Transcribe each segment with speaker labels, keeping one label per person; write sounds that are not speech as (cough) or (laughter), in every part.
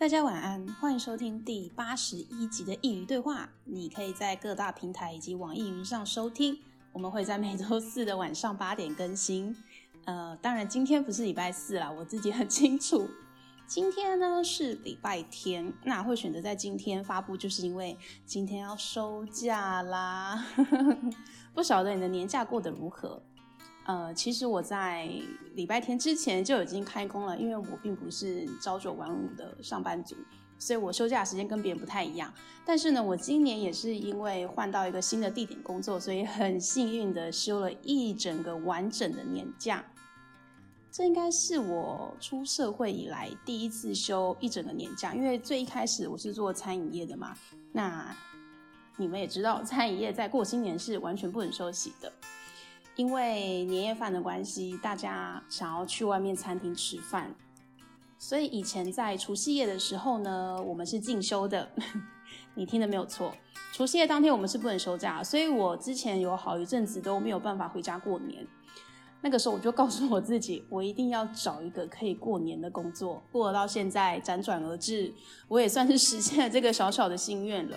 Speaker 1: 大家晚安，欢迎收听第八十一集的佾萮对话。你可以在各大平台以及网易云上收听。我们会在每周四的晚上八点更新。呃，当然今天不是礼拜四啦，我自己很清楚。今天呢是礼拜天，那会选择在今天发布，就是因为今天要收假啦。(laughs) 不晓得你的年假过得如何？呃，其实我在礼拜天之前就已经开工了，因为我并不是朝九晚五的上班族，所以我休假时间跟别人不太一样。但是呢，我今年也是因为换到一个新的地点工作，所以很幸运的休了一整个完整的年假。这应该是我出社会以来第一次休一整个年假，因为最一开始我是做餐饮业的嘛。那你们也知道，餐饮业在过新年是完全不能休息的。因为年夜饭的关系，大家想要去外面餐厅吃饭，所以以前在除夕夜的时候呢，我们是进修的。(laughs) 你听的没有错，除夕夜当天我们是不能休假，所以我之前有好一阵子都没有办法回家过年。那个时候我就告诉我自己，我一定要找一个可以过年的工作。过了到现在辗转而至，我也算是实现了这个小小的心愿了。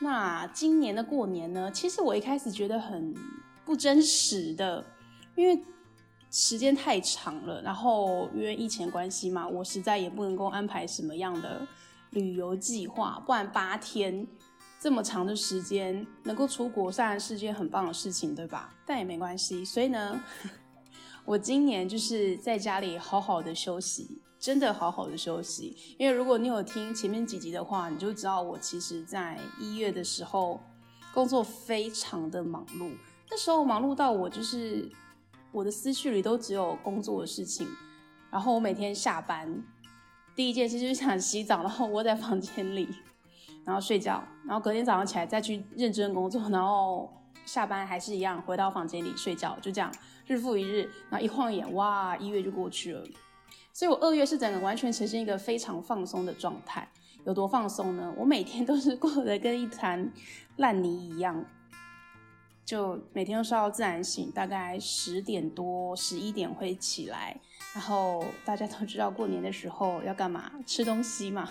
Speaker 1: 那今年的过年呢，其实我一开始觉得很不真实的，因为时间太长了，然后因为疫情关系嘛，我实在也不能够安排什么样的旅游计划，不然八天这么长的时间能够出国，当然是件很棒的事情，对吧？但也没关系，所以呢，(laughs) 我今年就是在家里好好的休息，真的好好的休息。因为如果你有听前面几集的话，你就知道我其实在一月的时候工作非常的忙碌。那时候忙碌到我就是我的思绪里都只有工作的事情，然后我每天下班第一件事就是想洗澡，然后窝在房间里，然后睡觉，然后隔天早上起来再去认真工作，然后下班还是一样回到房间里睡觉，就这样日复一日。然后一晃眼，哇，一月就过去了。所以我二月是整个完全呈现一个非常放松的状态。有多放松呢？我每天都是过得跟一滩烂泥一样。就每天都睡到自然醒，大概十点多、十一点会起来。然后大家都知道，过年的时候要干嘛？吃东西嘛。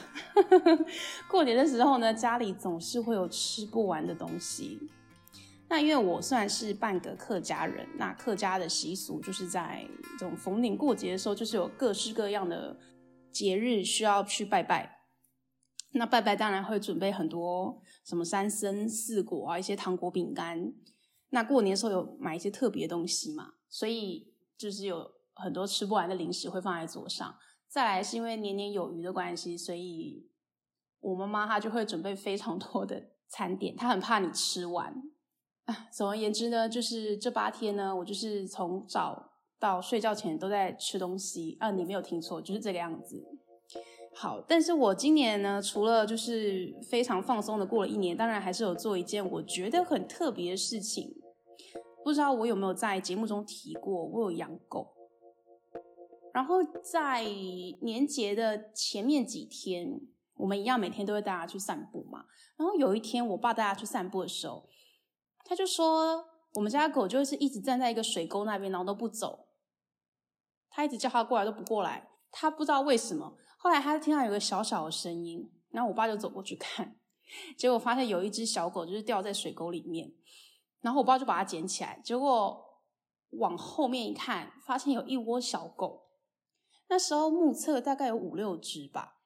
Speaker 1: (laughs) 过年的时候呢，家里总是会有吃不完的东西。那因为我算是半个客家人，那客家的习俗就是在这种逢年过节的时候，就是有各式各样的节日需要去拜拜。那拜拜当然会准备很多什么三牲四果啊，一些糖果饼干。那过年的时候有买一些特别东西嘛，所以就是有很多吃不完的零食会放在桌上。再来是因为年年有余的关系，所以我妈妈她就会准备非常多的餐点，她很怕你吃完。(laughs) 总而言之呢，就是这八天呢，我就是从早到睡觉前都在吃东西。啊，你没有听错，就是这个样子。好，但是我今年呢，除了就是非常放松的过了一年，当然还是有做一件我觉得很特别的事情。不知道我有没有在节目中提过，我有养狗。然后在年节的前面几天，我们一样每天都会带它去散步嘛。然后有一天，我爸带它去散步的时候，他就说，我们家狗就是一直站在一个水沟那边，然后都不走。他一直叫它过来都不过来，他不知道为什么。后来他听到有个小小的声音，然后我爸就走过去看，结果发现有一只小狗就是掉在水沟里面。然后我爸就把它捡起来，结果往后面一看，发现有一窝小狗。那时候目测大概有五六只吧。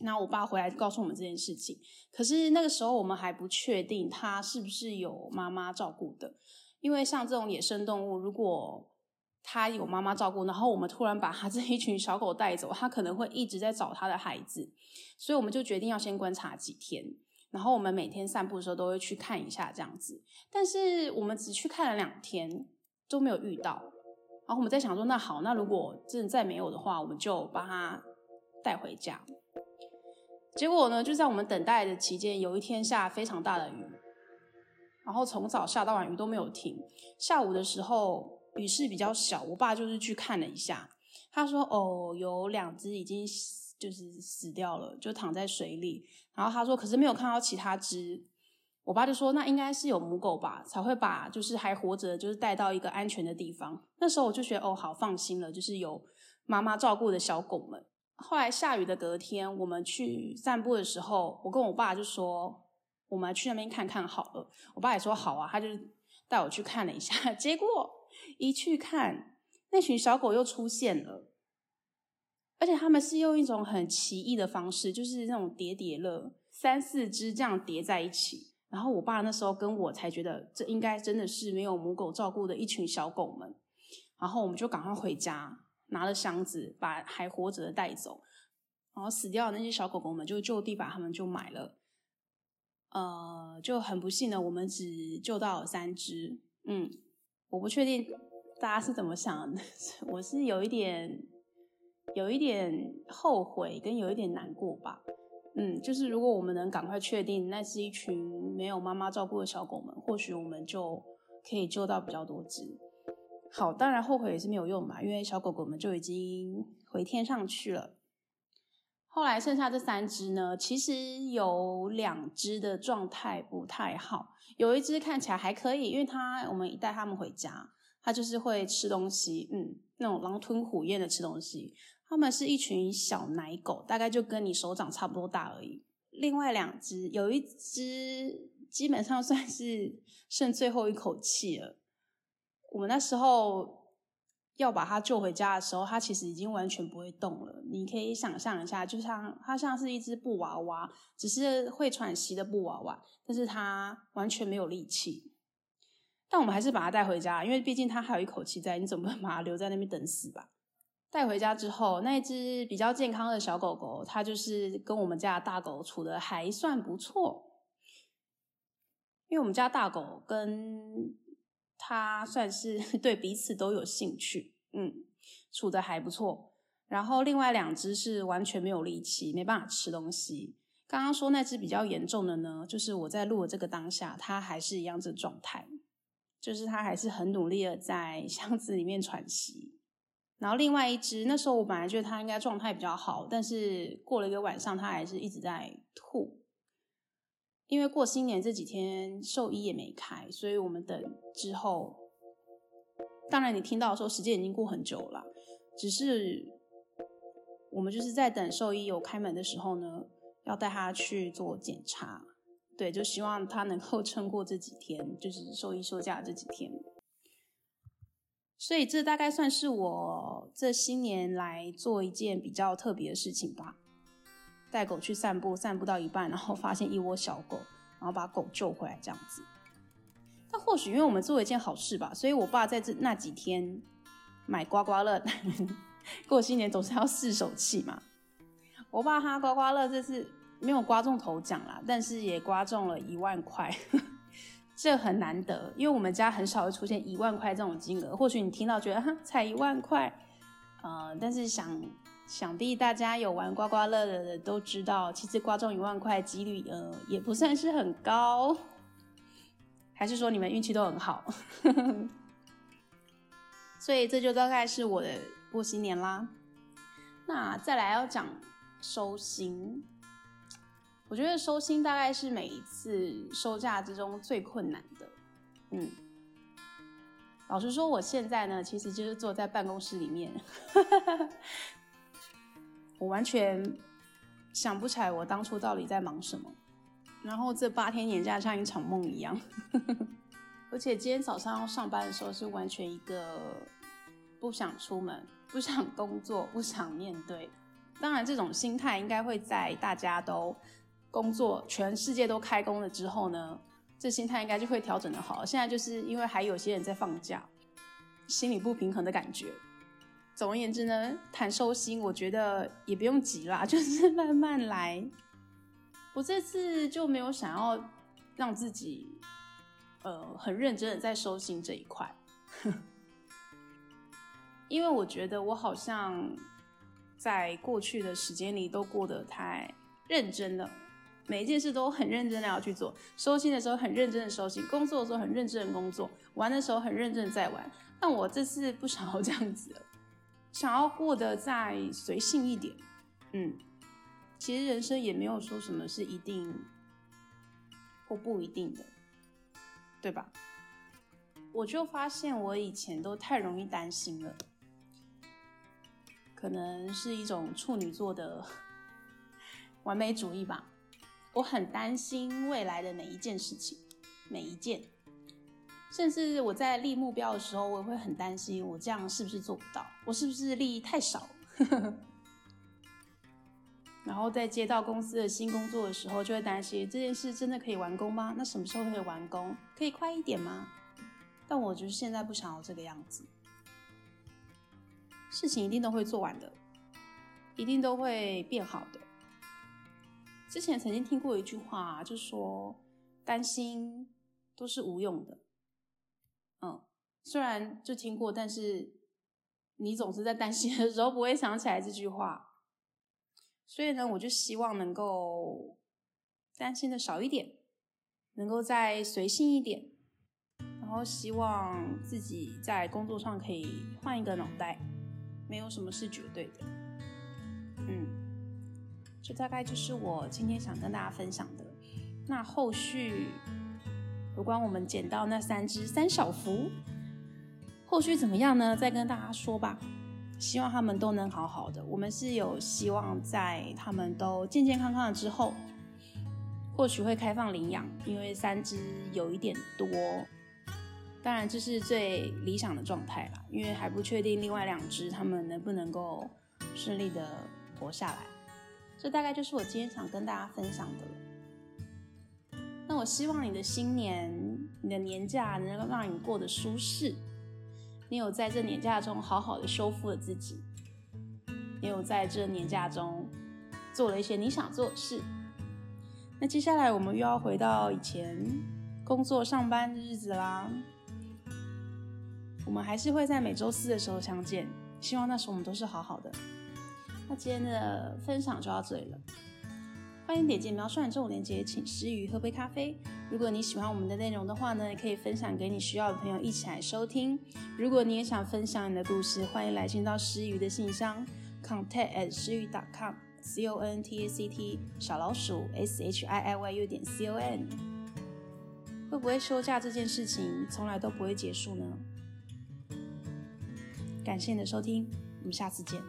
Speaker 1: 然后我爸回来告诉我们这件事情，可是那个时候我们还不确定它是不是有妈妈照顾的，因为像这种野生动物，如果他有妈妈照顾，然后我们突然把他这一群小狗带走，他可能会一直在找他的孩子，所以我们就决定要先观察几天。然后我们每天散步的时候都会去看一下这样子，但是我们只去看了两天都没有遇到。然后我们在想说，那好，那如果真的再没有的话，我们就把它带回家。结果呢，就在我们等待的期间，有一天下非常大的雨，然后从早下到晚雨都没有停。下午的时候雨势比较小，我爸就是去看了一下，他说：“哦，有两只已经。”就是死掉了，就躺在水里。然后他说，可是没有看到其他只。我爸就说，那应该是有母狗吧，才会把就是还活着，就是带到一个安全的地方。那时候我就觉得，哦，好放心了，就是有妈妈照顾的小狗们。后来下雨的隔天，我们去散步的时候，我跟我爸就说，我们去那边看看好了。我爸也说好啊，他就带我去看了一下。(laughs) 结果一去看，那群小狗又出现了，而且他们是用一种很奇异的方式，就是那种叠叠乐，三四只这样叠在一起。然后我爸那时候跟我才觉得，这应该真的是没有母狗照顾的一群小狗们。然后我们就赶快回家。拿了箱子，把还活着的带走，然后死掉的那些小狗狗们就就地把它们就买了，呃，就很不幸的，我们只救到了三只。嗯，我不确定大家是怎么想的，我是有一点有一点后悔跟有一点难过吧。嗯，就是如果我们能赶快确定那是一群没有妈妈照顾的小狗们，或许我们就可以救到比较多只。好，当然后悔也是没有用嘛，因为小狗狗们就已经回天上去了。后来剩下这三只呢，其实有两只的状态不太好，有一只看起来还可以，因为它我们一带它们回家，它就是会吃东西，嗯，那种狼吞虎咽的吃东西。它们是一群小奶狗，大概就跟你手掌差不多大而已。另外两只，有一只基本上算是剩最后一口气了。我们那时候要把它救回家的时候，它其实已经完全不会动了。你可以想象一下，就像它像是一只布娃娃，只是会喘息的布娃娃，但是它完全没有力气。但我们还是把它带回家，因为毕竟它还有一口气在，你总不能把它留在那边等死吧？带回家之后，那只比较健康的小狗狗，它就是跟我们家的大狗处得还算不错，因为我们家大狗跟他算是 (laughs) 对彼此都有兴趣，嗯，处的还不错。然后另外两只是完全没有力气，没办法吃东西。刚刚说那只比较严重的呢，就是我在录的这个当下，它还是一样这状态，就是它还是很努力的在箱子里面喘息。然后另外一只，那时候我本来觉得它应该状态比较好，但是过了一个晚上，它还是一直在吐。因为过新年这几天兽医也没开，所以我们等之后。当然，你听到的时候时间已经过很久了，只是我们就是在等兽医有开门的时候呢，要带他去做检查。对，就希望他能够撑过这几天，就是兽医休假这几天。所以这大概算是我这新年来做一件比较特别的事情吧。带狗去散步，散步到一半，然后发现一窝小狗，然后把狗救回来，这样子。但或许因为我们做了一件好事吧，所以我爸在这那几天买刮刮乐，(laughs) 过新年总是要试手气嘛。我爸他刮刮乐这次没有刮中头奖啦，但是也刮中了一万块，(laughs) 这很难得，因为我们家很少会出现一万块这种金额。或许你听到觉得哈才一万块，呃，但是想。想必大家有玩刮刮乐的都知道，其实刮中一万块几率呃也不算是很高，还是说你们运气都很好？(laughs) 所以这就大概是我的过新年啦。那再来要讲收心，我觉得收心大概是每一次收假之中最困难的。嗯，老实说，我现在呢，其实就是坐在办公室里面。(laughs) 我完全想不起来我当初到底在忙什么，然后这八天年假像一场梦一样，(laughs) 而且今天早上要上班的时候是完全一个不想出门、不想工作、不想面对。当然，这种心态应该会在大家都工作、全世界都开工了之后呢，这心态应该就会调整的好。现在就是因为还有些人在放假，心里不平衡的感觉。总而言之呢，谈收心，我觉得也不用急啦，(laughs) 就是慢慢来。我这次就没有想要让自己，呃，很认真的在收心这一块，(laughs) 因为我觉得我好像在过去的时间里都过得太认真了，每一件事都很认真的要去做，收心的时候很认真的收心，工作的时候很认真的工作，玩的时候很认真的在玩。但我这次不想要这样子。想要过得再随性一点，嗯，其实人生也没有说什么是一定或不一定的，对吧？我就发现我以前都太容易担心了，可能是一种处女座的 (laughs) 完美主义吧。我很担心未来的每一件事情，每一件，甚至我在立目标的时候，我也会很担心，我这样是不是做不到？我是不是立太少？(laughs) 然后在接到公司的新工作的时候，就会担心这件事真的可以完工吗？那什么时候可以完工？可以快一点吗？但我就是现在不想要这个样子。事情一定都会做完的，一定都会变好的。之前曾经听过一句话，就说担心都是无用的。虽然就听过，但是你总是在担心的时候不会想起来这句话。所以呢，我就希望能够担心的少一点，能够再随性一点，然后希望自己在工作上可以换一个脑袋，没有什么是绝对的。嗯，这大概就是我今天想跟大家分享的。那后续有关我们捡到那三只三小福，后续怎么样呢？再跟大家说吧。希望他们都能好好的。我们是有希望在他们都健健康康的之后，或许会开放领养，因为三只有一点多。当然这是最理想的状态啦，因为还不确定另外两只他们能不能够顺利的活下来。这大概就是我今天想跟大家分享的。那我希望你的新年，你的年假能够让你过得舒适。你有在这年假中好好的修复了自己，你有在这年假中做了一些你想做的事。那接下来我们又要回到以前工作上班的日子啦。我们还是会在每周四的时候相见，希望那时候我们都是好好的。那今天的分享就到这里了。欢迎点击描述栏中链接，请师佾萮喝杯咖啡。如果你喜欢我们的内容的话呢，也可以分享给你需要的朋友一起来收听。如果你也想分享你的故事，欢迎来信到师佾的信箱，contact at 师佾 dot com，c o n t a c t 小老鼠 s h i i y u 点 c o m。会不会休假这件事情从来都不会结束呢？感谢你的收听，我们下次见。